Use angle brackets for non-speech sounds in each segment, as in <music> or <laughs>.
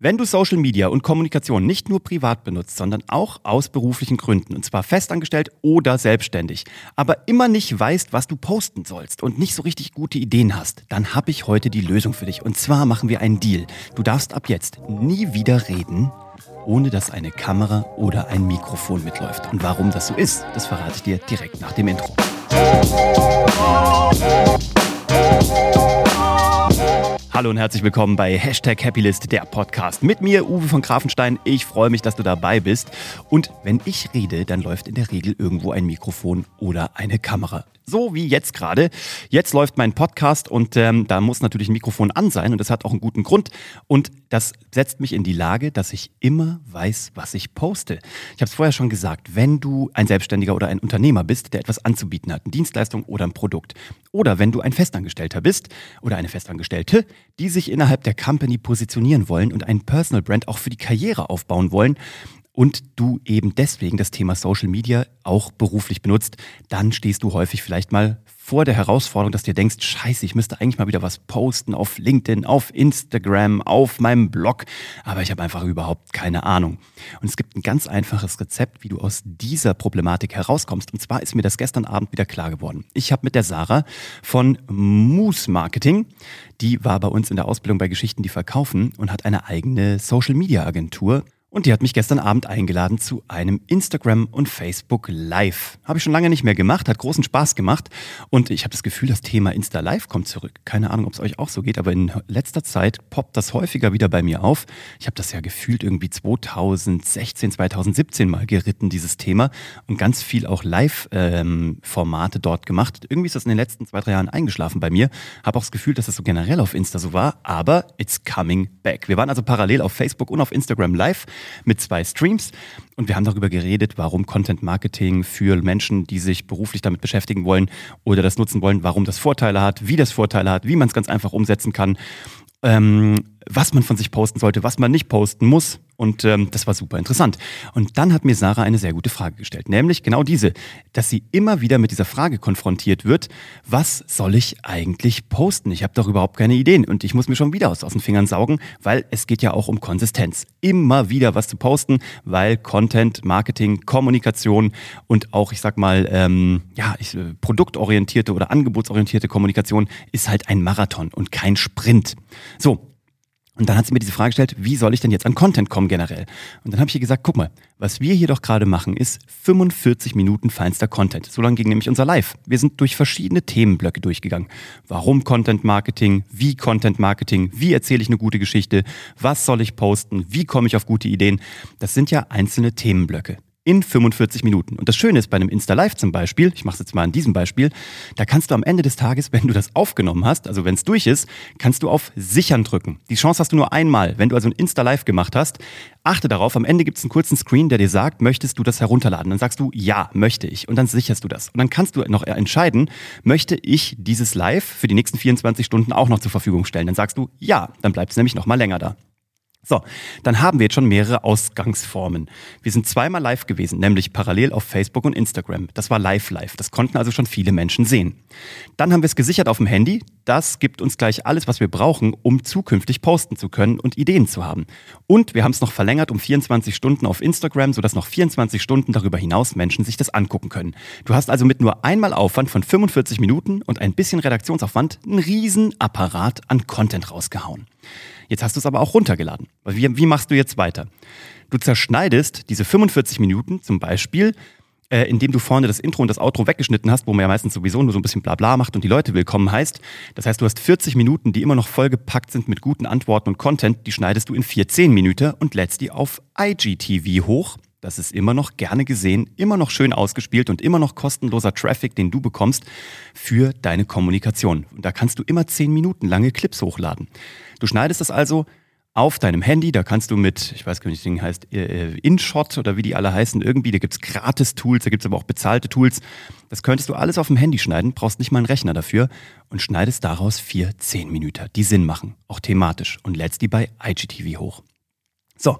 Wenn du Social Media und Kommunikation nicht nur privat benutzt, sondern auch aus beruflichen Gründen, und zwar festangestellt oder selbstständig, aber immer nicht weißt, was du posten sollst und nicht so richtig gute Ideen hast, dann habe ich heute die Lösung für dich. Und zwar machen wir einen Deal. Du darfst ab jetzt nie wieder reden, ohne dass eine Kamera oder ein Mikrofon mitläuft. Und warum das so ist, das verrate ich dir direkt nach dem Intro. Hallo und herzlich willkommen bei Hashtag Happylist, der Podcast. Mit mir, Uwe von Grafenstein. Ich freue mich, dass du dabei bist. Und wenn ich rede, dann läuft in der Regel irgendwo ein Mikrofon oder eine Kamera. So wie jetzt gerade. Jetzt läuft mein Podcast und ähm, da muss natürlich ein Mikrofon an sein und das hat auch einen guten Grund. Und das setzt mich in die Lage, dass ich immer weiß, was ich poste. Ich habe es vorher schon gesagt, wenn du ein Selbstständiger oder ein Unternehmer bist, der etwas anzubieten hat, eine Dienstleistung oder ein Produkt, oder wenn du ein Festangestellter bist oder eine Festangestellte, die sich innerhalb der Company positionieren wollen und einen Personal Brand auch für die Karriere aufbauen wollen, und du eben deswegen das Thema Social Media auch beruflich benutzt, dann stehst du häufig vielleicht mal vor der Herausforderung, dass du dir denkst, scheiße, ich müsste eigentlich mal wieder was posten auf LinkedIn, auf Instagram, auf meinem Blog, aber ich habe einfach überhaupt keine Ahnung. Und es gibt ein ganz einfaches Rezept, wie du aus dieser Problematik herauskommst. Und zwar ist mir das gestern Abend wieder klar geworden. Ich habe mit der Sarah von Moose Marketing, die war bei uns in der Ausbildung bei Geschichten, die verkaufen und hat eine eigene Social Media Agentur und die hat mich gestern Abend eingeladen zu einem Instagram und Facebook Live. Habe ich schon lange nicht mehr gemacht, hat großen Spaß gemacht. Und ich habe das Gefühl, das Thema Insta Live kommt zurück. Keine Ahnung, ob es euch auch so geht, aber in letzter Zeit poppt das häufiger wieder bei mir auf. Ich habe das ja gefühlt irgendwie 2016, 2017 mal geritten, dieses Thema. Und ganz viel auch Live-Formate ähm, dort gemacht. Irgendwie ist das in den letzten zwei, drei Jahren eingeschlafen bei mir. Habe auch das Gefühl, dass das so generell auf Insta so war. Aber it's coming back. Wir waren also parallel auf Facebook und auf Instagram Live mit zwei Streams. Und wir haben darüber geredet, warum Content Marketing für Menschen, die sich beruflich damit beschäftigen wollen oder das nutzen wollen, warum das Vorteile hat, wie das Vorteile hat, wie man es ganz einfach umsetzen kann ähm, was man von sich posten sollte, was man nicht posten muss. Und ähm, das war super interessant. Und dann hat mir Sarah eine sehr gute Frage gestellt, nämlich genau diese, dass sie immer wieder mit dieser Frage konfrontiert wird, was soll ich eigentlich posten? Ich habe doch überhaupt keine Ideen und ich muss mir schon wieder aus, aus den Fingern saugen, weil es geht ja auch um Konsistenz. Immer wieder was zu posten, weil Content, Marketing, Kommunikation und auch, ich sag mal, ähm, ja, ich, äh, produktorientierte oder angebotsorientierte Kommunikation ist halt ein Marathon und kein Sprint. So, und dann hat sie mir diese Frage gestellt, wie soll ich denn jetzt an Content kommen generell? Und dann habe ich ihr gesagt, guck mal, was wir hier doch gerade machen, ist 45 Minuten feinster Content. So lange ging nämlich unser Live. Wir sind durch verschiedene Themenblöcke durchgegangen. Warum Content Marketing? Wie Content Marketing? Wie erzähle ich eine gute Geschichte? Was soll ich posten? Wie komme ich auf gute Ideen? Das sind ja einzelne Themenblöcke in 45 Minuten. Und das Schöne ist bei einem Insta Live zum Beispiel, ich mache es jetzt mal an diesem Beispiel, da kannst du am Ende des Tages, <laughs> wenn du das aufgenommen hast, also wenn es durch ist, kannst du auf Sichern drücken. Die Chance hast du nur einmal. Wenn du also ein Insta Live gemacht hast, achte darauf, am Ende gibt es einen kurzen Screen, der dir sagt, möchtest du das herunterladen? Dann sagst du, ja, möchte ich. Und dann sicherst du das. Und dann kannst du noch entscheiden, möchte ich dieses Live für die nächsten 24 Stunden auch noch zur Verfügung stellen? Dann sagst du, ja, dann bleibt es nämlich noch mal länger da. So, dann haben wir jetzt schon mehrere Ausgangsformen. Wir sind zweimal live gewesen, nämlich parallel auf Facebook und Instagram. Das war live live. Das konnten also schon viele Menschen sehen. Dann haben wir es gesichert auf dem Handy. Das gibt uns gleich alles, was wir brauchen, um zukünftig posten zu können und Ideen zu haben. Und wir haben es noch verlängert um 24 Stunden auf Instagram, sodass noch 24 Stunden darüber hinaus Menschen sich das angucken können. Du hast also mit nur einmal Aufwand von 45 Minuten und ein bisschen Redaktionsaufwand einen riesen Apparat an Content rausgehauen. Jetzt hast du es aber auch runtergeladen. Wie, wie machst du jetzt weiter? Du zerschneidest diese 45 Minuten zum Beispiel, äh, indem du vorne das Intro und das Outro weggeschnitten hast, wo man ja meistens sowieso nur so ein bisschen Blabla macht und die Leute willkommen heißt. Das heißt, du hast 40 Minuten, die immer noch vollgepackt sind mit guten Antworten und Content, die schneidest du in 14 Minuten und lädst die auf IGTV hoch. Das ist immer noch gerne gesehen, immer noch schön ausgespielt und immer noch kostenloser Traffic, den du bekommst für deine Kommunikation. Und da kannst du immer 10 Minuten lange Clips hochladen. Du schneidest das also auf deinem Handy, da kannst du mit, ich weiß gar nicht, wie das Ding heißt, äh, InShot oder wie die alle heißen, irgendwie, da gibt's Gratis-Tools, da gibt's aber auch bezahlte Tools. Das könntest du alles auf dem Handy schneiden, brauchst nicht mal einen Rechner dafür und schneidest daraus vier, zehn Minuten, die Sinn machen, auch thematisch und lädst die bei IGTV hoch. So,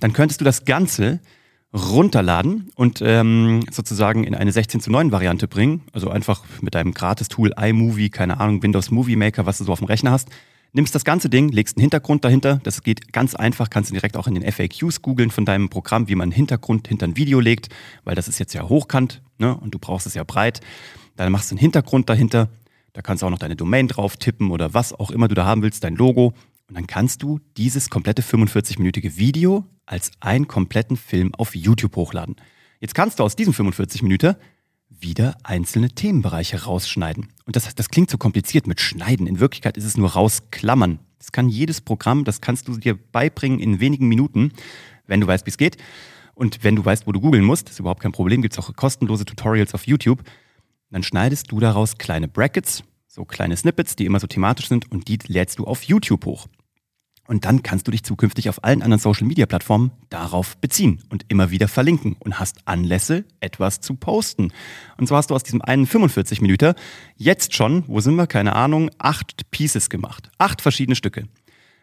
dann könntest du das Ganze runterladen und ähm, sozusagen in eine 16 zu 9 Variante bringen. Also einfach mit deinem Gratis-Tool iMovie, keine Ahnung, Windows Movie Maker, was du so auf dem Rechner hast, Nimmst das ganze Ding, legst einen Hintergrund dahinter. Das geht ganz einfach, kannst du direkt auch in den FAQs googeln von deinem Programm, wie man einen Hintergrund hinter ein Video legt, weil das ist jetzt ja hochkant ne? und du brauchst es ja breit. Dann machst du einen Hintergrund dahinter. Da kannst du auch noch deine Domain drauf tippen oder was auch immer du da haben willst, dein Logo. Und dann kannst du dieses komplette 45-minütige Video als einen kompletten Film auf YouTube hochladen. Jetzt kannst du aus diesen 45 Minuten wieder einzelne Themenbereiche rausschneiden. Und das, das klingt so kompliziert mit Schneiden. In Wirklichkeit ist es nur rausklammern. Das kann jedes Programm, das kannst du dir beibringen in wenigen Minuten, wenn du weißt, wie es geht. Und wenn du weißt, wo du googeln musst, ist überhaupt kein Problem, gibt es auch kostenlose Tutorials auf YouTube. Dann schneidest du daraus kleine Brackets, so kleine Snippets, die immer so thematisch sind und die lädst du auf YouTube hoch. Und dann kannst du dich zukünftig auf allen anderen Social-Media-Plattformen darauf beziehen und immer wieder verlinken und hast Anlässe, etwas zu posten. Und so hast du aus diesem einen 45 Minuten jetzt schon, wo sind wir, keine Ahnung, acht Pieces gemacht. Acht verschiedene Stücke.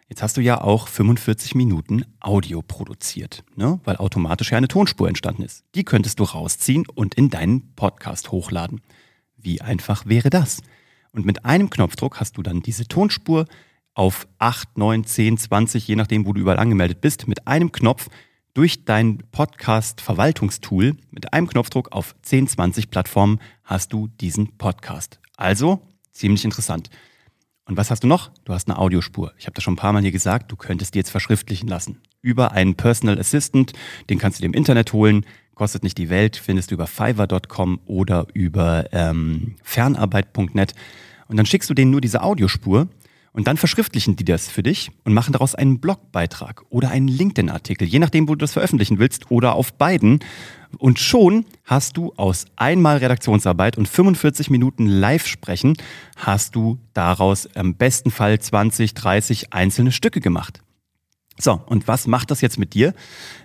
Jetzt hast du ja auch 45 Minuten Audio produziert, ne? weil automatisch ja eine Tonspur entstanden ist. Die könntest du rausziehen und in deinen Podcast hochladen. Wie einfach wäre das? Und mit einem Knopfdruck hast du dann diese Tonspur auf 8, 9, 10, 20, je nachdem, wo du überall angemeldet bist, mit einem Knopf durch dein Podcast-Verwaltungstool, mit einem Knopfdruck auf 10, 20 Plattformen hast du diesen Podcast. Also ziemlich interessant. Und was hast du noch? Du hast eine Audiospur. Ich habe das schon ein paar Mal hier gesagt, du könntest die jetzt verschriftlichen lassen. Über einen Personal Assistant, den kannst du dir im Internet holen, kostet nicht die Welt, findest du über fiverr.com oder über ähm, fernarbeit.net. Und dann schickst du denen nur diese Audiospur und dann verschriftlichen die das für dich und machen daraus einen Blogbeitrag oder einen LinkedIn-Artikel, je nachdem, wo du das veröffentlichen willst oder auf beiden. Und schon hast du aus einmal Redaktionsarbeit und 45 Minuten Live-Sprechen, hast du daraus im besten Fall 20, 30 einzelne Stücke gemacht. So, und was macht das jetzt mit dir?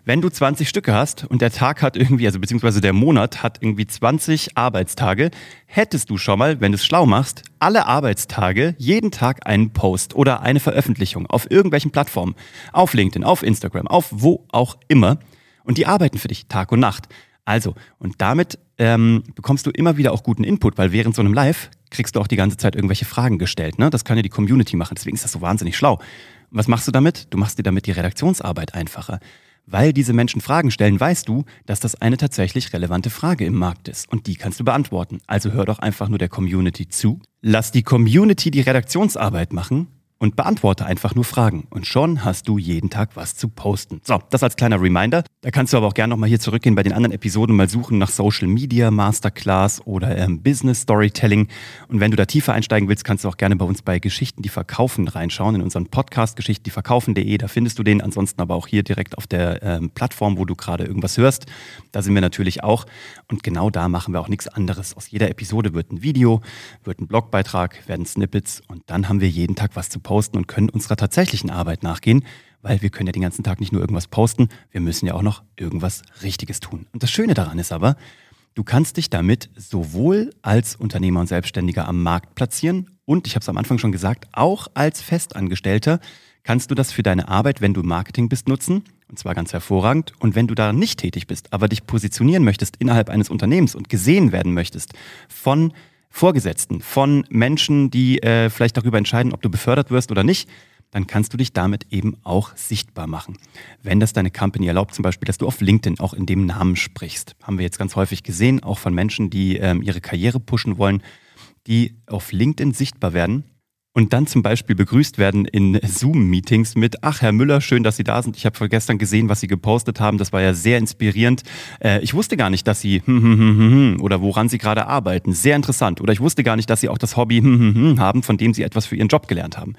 Wenn du 20 Stücke hast und der Tag hat irgendwie, also beziehungsweise der Monat hat irgendwie 20 Arbeitstage, hättest du schon mal, wenn du es schlau machst, alle Arbeitstage jeden Tag einen Post oder eine Veröffentlichung auf irgendwelchen Plattformen, auf LinkedIn, auf Instagram, auf wo auch immer. Und die arbeiten für dich Tag und Nacht. Also, und damit ähm, bekommst du immer wieder auch guten Input, weil während so einem Live kriegst du auch die ganze Zeit irgendwelche Fragen gestellt. Ne? Das kann ja die Community machen, deswegen ist das so wahnsinnig schlau. Was machst du damit? Du machst dir damit die Redaktionsarbeit einfacher. Weil diese Menschen Fragen stellen, weißt du, dass das eine tatsächlich relevante Frage im Markt ist. Und die kannst du beantworten. Also hör doch einfach nur der Community zu. Lass die Community die Redaktionsarbeit machen und beantworte einfach nur Fragen. Und schon hast du jeden Tag was zu posten. So, das als kleiner Reminder. Da kannst du aber auch gerne nochmal hier zurückgehen bei den anderen Episoden mal suchen nach Social Media Masterclass oder ähm, Business Storytelling. Und wenn du da tiefer einsteigen willst, kannst du auch gerne bei uns bei Geschichten, die verkaufen, reinschauen in unseren Podcast Geschichten, die verkaufen.de. Da findest du den. Ansonsten aber auch hier direkt auf der ähm, Plattform, wo du gerade irgendwas hörst. Da sind wir natürlich auch. Und genau da machen wir auch nichts anderes. Aus jeder Episode wird ein Video, wird ein Blogbeitrag, werden Snippets und dann haben wir jeden Tag was zu posten posten und können unserer tatsächlichen Arbeit nachgehen, weil wir können ja den ganzen Tag nicht nur irgendwas posten, wir müssen ja auch noch irgendwas Richtiges tun. Und das Schöne daran ist aber, du kannst dich damit sowohl als Unternehmer und Selbstständiger am Markt platzieren und, ich habe es am Anfang schon gesagt, auch als Festangestellter kannst du das für deine Arbeit, wenn du Marketing bist, nutzen. Und zwar ganz hervorragend. Und wenn du da nicht tätig bist, aber dich positionieren möchtest innerhalb eines Unternehmens und gesehen werden möchtest von Vorgesetzten, von Menschen, die äh, vielleicht darüber entscheiden, ob du befördert wirst oder nicht, dann kannst du dich damit eben auch sichtbar machen. Wenn das deine Company erlaubt, zum Beispiel, dass du auf LinkedIn auch in dem Namen sprichst, haben wir jetzt ganz häufig gesehen, auch von Menschen, die ähm, ihre Karriere pushen wollen, die auf LinkedIn sichtbar werden und dann zum Beispiel begrüßt werden in Zoom-Meetings mit, ach Herr Müller, schön, dass Sie da sind. Ich habe gestern gesehen, was Sie gepostet haben. Das war ja sehr inspirierend. Äh, ich wusste gar nicht, dass Sie hm, hm, hm, oder woran Sie gerade arbeiten. Sehr interessant. Oder ich wusste gar nicht, dass Sie auch das Hobby haben, von dem Sie etwas für Ihren Job gelernt haben.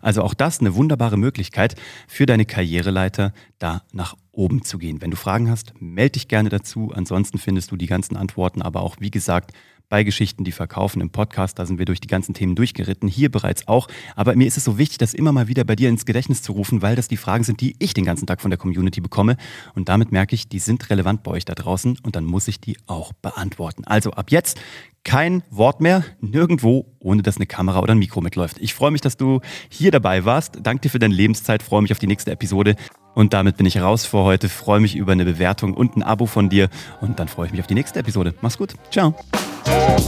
Also auch das eine wunderbare Möglichkeit für deine Karriereleiter, da nach oben zu gehen. Wenn du Fragen hast, melde dich gerne dazu. Ansonsten findest du die ganzen Antworten, aber auch, wie gesagt, bei Geschichten, die verkaufen im Podcast. Da sind wir durch die ganzen Themen durchgeritten, hier bereits auch. Aber mir ist es so wichtig, das immer mal wieder bei dir ins Gedächtnis zu rufen, weil das die Fragen sind, die ich den ganzen Tag von der Community bekomme. Und damit merke ich, die sind relevant bei euch da draußen und dann muss ich die auch beantworten. Also ab jetzt kein Wort mehr, nirgendwo, ohne dass eine Kamera oder ein Mikro mitläuft. Ich freue mich, dass du hier dabei warst. Danke dir für deine Lebenszeit, freue mich auf die nächste Episode. Und damit bin ich raus für heute. Freue mich über eine Bewertung und ein Abo von dir. Und dann freue ich mich auf die nächste Episode. Mach's gut. Ciao. Thank